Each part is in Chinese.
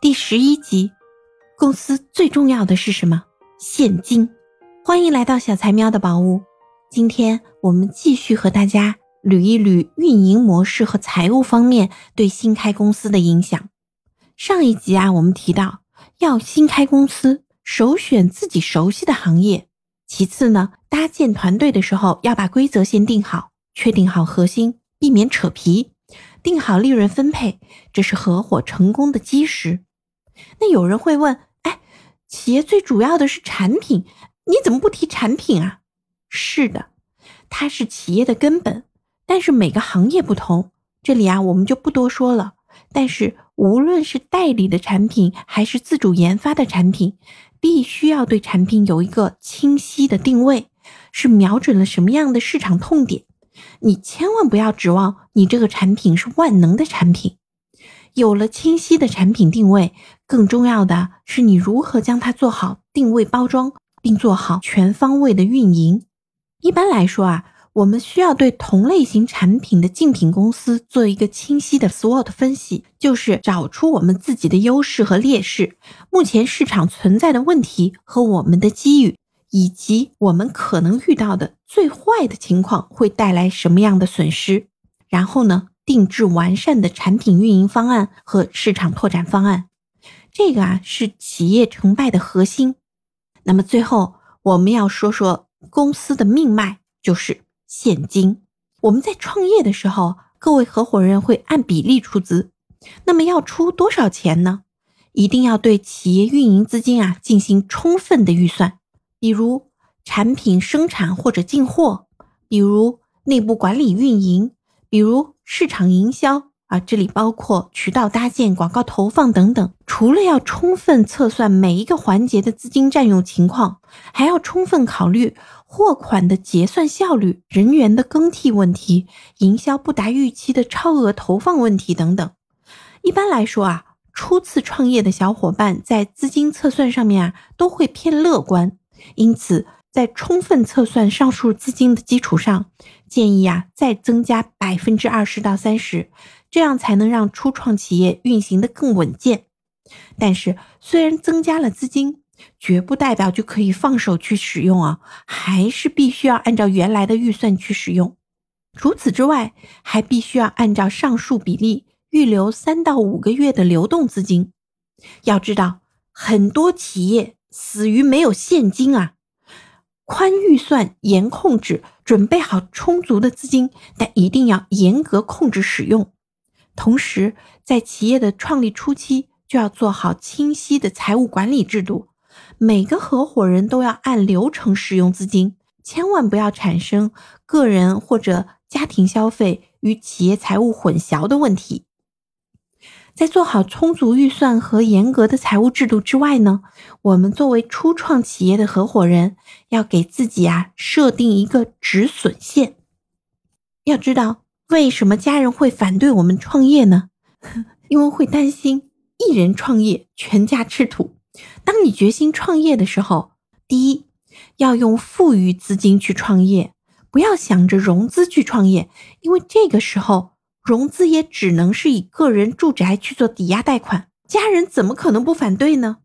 第十一集，公司最重要的是什么？现金。欢迎来到小财喵的宝屋。今天我们继续和大家捋一捋运营模式和财务方面对新开公司的影响。上一集啊，我们提到要新开公司，首选自己熟悉的行业。其次呢，搭建团队的时候要把规则先定好，确定好核心，避免扯皮，定好利润分配，这是合伙成功的基石。那有人会问，哎，企业最主要的是产品，你怎么不提产品啊？是的，它是企业的根本，但是每个行业不同，这里啊我们就不多说了。但是无论是代理的产品，还是自主研发的产品，必须要对产品有一个清晰的定位，是瞄准了什么样的市场痛点。你千万不要指望你这个产品是万能的产品。有了清晰的产品定位，更重要的是你如何将它做好定位包装，并做好全方位的运营。一般来说啊，我们需要对同类型产品的竞品公司做一个清晰的 SWOT 分析，就是找出我们自己的优势和劣势，目前市场存在的问题和我们的机遇，以及我们可能遇到的最坏的情况会带来什么样的损失。然后呢？定制完善的产品运营方案和市场拓展方案，这个啊是企业成败的核心。那么最后我们要说说公司的命脉，就是现金。我们在创业的时候，各位合伙人会按比例出资。那么要出多少钱呢？一定要对企业运营资金啊进行充分的预算，比如产品生产或者进货，比如内部管理运营。比如市场营销啊，这里包括渠道搭建、广告投放等等。除了要充分测算每一个环节的资金占用情况，还要充分考虑货款的结算效率、人员的更替问题、营销不达预期的超额投放问题等等。一般来说啊，初次创业的小伙伴在资金测算上面啊都会偏乐观，因此。在充分测算上述资金的基础上，建议啊再增加百分之二十到三十，这样才能让初创企业运行的更稳健。但是，虽然增加了资金，绝不代表就可以放手去使用啊，还是必须要按照原来的预算去使用。除此之外，还必须要按照上述比例预留三到五个月的流动资金。要知道，很多企业死于没有现金啊。宽预算、严控制，准备好充足的资金，但一定要严格控制使用。同时，在企业的创立初期，就要做好清晰的财务管理制度。每个合伙人都要按流程使用资金，千万不要产生个人或者家庭消费与企业财务混淆的问题。在做好充足预算和严格的财务制度之外呢，我们作为初创企业的合伙人，要给自己啊设定一个止损线。要知道，为什么家人会反对我们创业呢？因为会担心一人创业全家吃土。当你决心创业的时候，第一要用富余资金去创业，不要想着融资去创业，因为这个时候。融资也只能是以个人住宅去做抵押贷款，家人怎么可能不反对呢？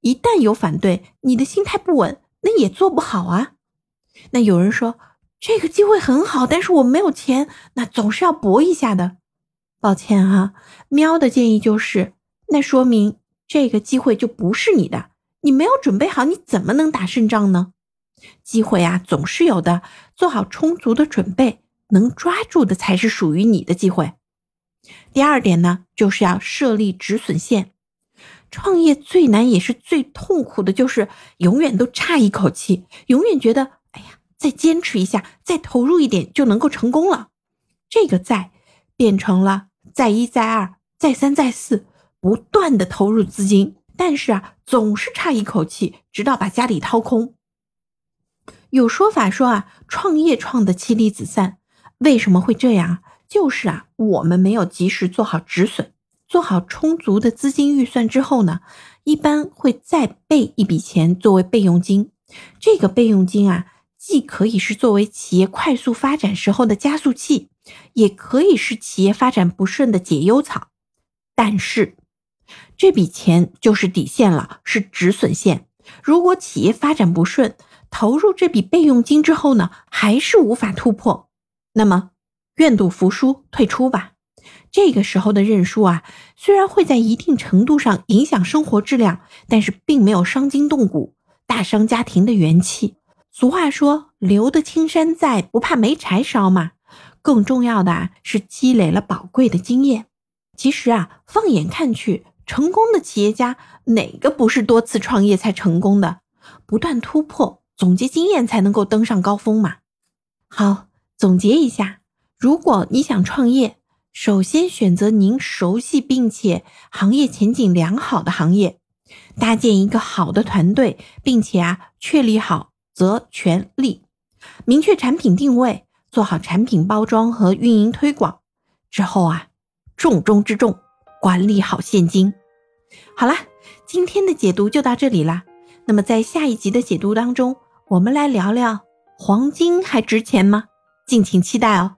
一旦有反对，你的心态不稳，那也做不好啊。那有人说这个机会很好，但是我没有钱，那总是要搏一下的。抱歉哈，喵的建议就是，那说明这个机会就不是你的，你没有准备好，你怎么能打胜仗呢？机会啊，总是有的，做好充足的准备。能抓住的才是属于你的机会。第二点呢，就是要设立止损线。创业最难也是最痛苦的，就是永远都差一口气，永远觉得哎呀，再坚持一下，再投入一点就能够成功了。这个再变成了再一再二再三再四，不断的投入资金，但是啊，总是差一口气，直到把家里掏空。有说法说啊，创业创的妻离子散。为什么会这样？就是啊，我们没有及时做好止损，做好充足的资金预算之后呢，一般会再备一笔钱作为备用金。这个备用金啊，既可以是作为企业快速发展时候的加速器，也可以是企业发展不顺的解忧草。但是，这笔钱就是底线了，是止损线。如果企业发展不顺，投入这笔备用金之后呢，还是无法突破，那么愿赌服输，退出吧。这个时候的认输啊，虽然会在一定程度上影响生活质量，但是并没有伤筋动骨，大伤家庭的元气。俗话说“留得青山在，不怕没柴烧”嘛。更重要的，是积累了宝贵的经验。其实啊，放眼看去，成功的企业家哪个不是多次创业才成功的？不断突破，总结经验，才能够登上高峰嘛。好，总结一下，如果你想创业，首先选择您熟悉并且行业前景良好的行业，搭建一个好的团队，并且啊确立好责权利，明确产品定位，做好产品包装和运营推广。之后啊，重中之重，管理好现金。好了，今天的解读就到这里啦。那么在下一集的解读当中，我们来聊聊黄金还值钱吗？敬请期待哦。